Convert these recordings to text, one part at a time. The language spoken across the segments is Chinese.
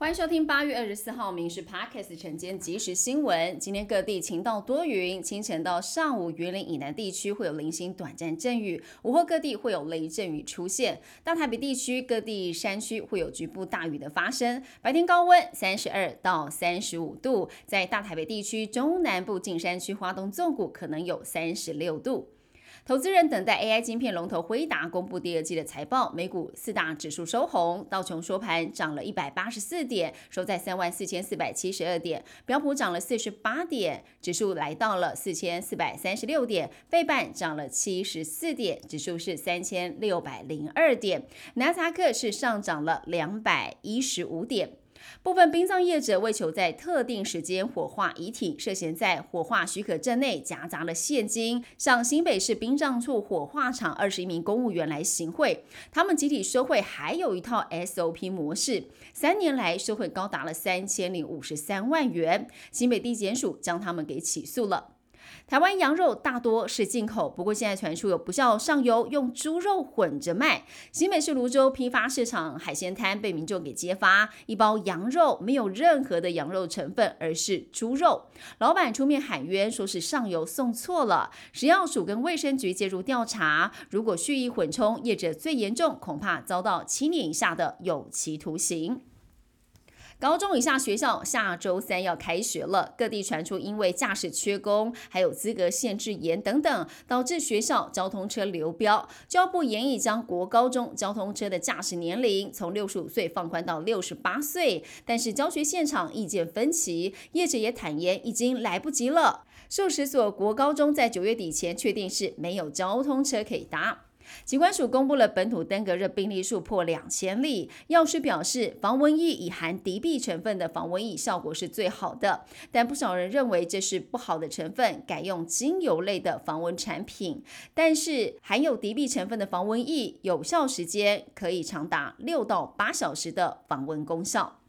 欢迎收听八月二十四号《民事 Podcast》晨间即时新闻。今天各地晴到多云，清晨到上午，云林以南地区会有零星短暂阵雨，午后各地会有雷阵雨出现。大台北地区各地山区会有局部大雨的发生。白天高温三十二到三十五度，在大台北地区中南部近山区、花东纵谷可能有三十六度。投资人等待 AI 晶片龙头辉达公布第二季的财报，美股四大指数收红，道琼收盘涨了一百八十四点，收在三万四千四百七十二点；标普涨了四十八点，指数来到了四千四百三十六点；费半涨了七十四点，指数是三千六百零二点；纳斯达克是上涨了两百一十五点。部分殡葬业者为求在特定时间火化遗体，涉嫌在火化许可证内夹杂了现金，向新北市殡葬处火化场二十一名公务员来行贿。他们集体收贿，还有一套 SOP 模式，三年来收贿高达了三千零五十三万元。新北地检署将他们给起诉了。台湾羊肉大多是进口，不过现在传出有不孝上游用猪肉混着卖。新北市泸州批发市场海鲜摊被民众给揭发，一包羊肉没有任何的羊肉成分，而是猪肉。老板出面喊冤，说是上游送错了。食药署跟卫生局介入调查，如果蓄意混充，业者最严重恐怕遭到七年以下的有期徒刑。高中以下学校下周三要开学了，各地传出因为驾驶缺工，还有资格限制严等等，导致学校交通车流标。教育部研议将国高中交通车的驾驶年龄从六十五岁放宽到六十八岁，但是教学现场意见分歧，业者也坦言已经来不及了。数十所国高中在九月底前确定是没有交通车可以搭。疾管署公布了本土登革热病例数破两千例，药师表示防蚊液以含敌避成分的防蚊液效果是最好的，但不少人认为这是不好的成分，改用精油类的防蚊产品。但是含有敌避成分的防蚊液有效时间可以长达六到八小时的防蚊功效。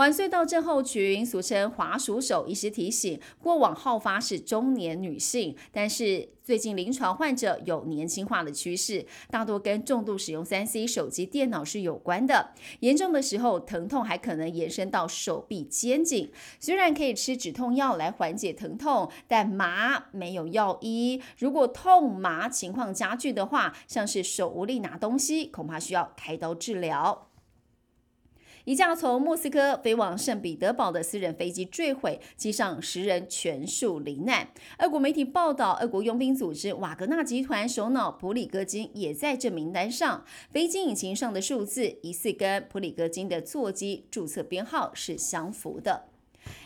晚隧道症候群，俗称滑鼠手，医师提醒，过往好发是中年女性，但是最近临床患者有年轻化的趋势，大多跟重度使用三 C 手机、电脑是有关的。严重的时候，疼痛还可能延伸到手臂、肩颈。虽然可以吃止痛药来缓解疼痛，但麻没有药医。如果痛麻情况加剧的话，像是手无力拿东西，恐怕需要开刀治疗。一架从莫斯科飞往圣彼得堡的私人飞机坠毁，机上十人全数罹难。俄国媒体报道，俄国佣兵组织瓦格纳集团首脑普里戈金也在这名单上。飞机引擎上的数字疑似跟普里戈金的座机注册编号是相符的。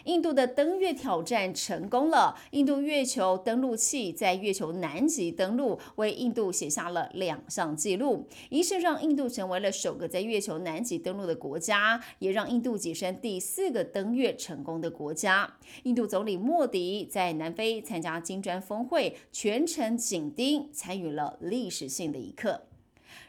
印度的登月挑战成功了。印度月球登陆器在月球南极登陆，为印度写下了两项纪录，一是让印度成为了首个在月球南极登陆的国家，也让印度跻身第四个登月成功的国家。印度总理莫迪在南非参加金砖峰会，全程紧盯，参与了历史性的一刻。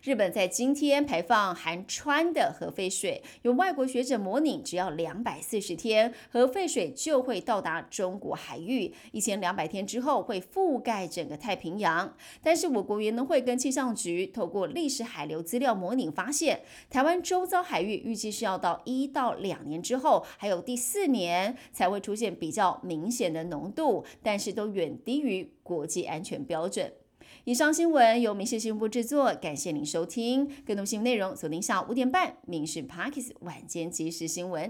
日本在今天排放含氚的核废水，有外国学者模拟，只要两百四十天，核废水就会到达中国海域，一千两百天之后会覆盖整个太平洋。但是我国原能会跟气象局透过历史海流资料模拟发现，台湾周遭海域预计是要到一到两年之后，还有第四年才会出现比较明显的浓度，但是都远低于国际安全标准。以上新闻由民事新闻部制作，感谢您收听。更多新闻内容锁定下午五点半《民事 Parkes 晚间即时新闻》。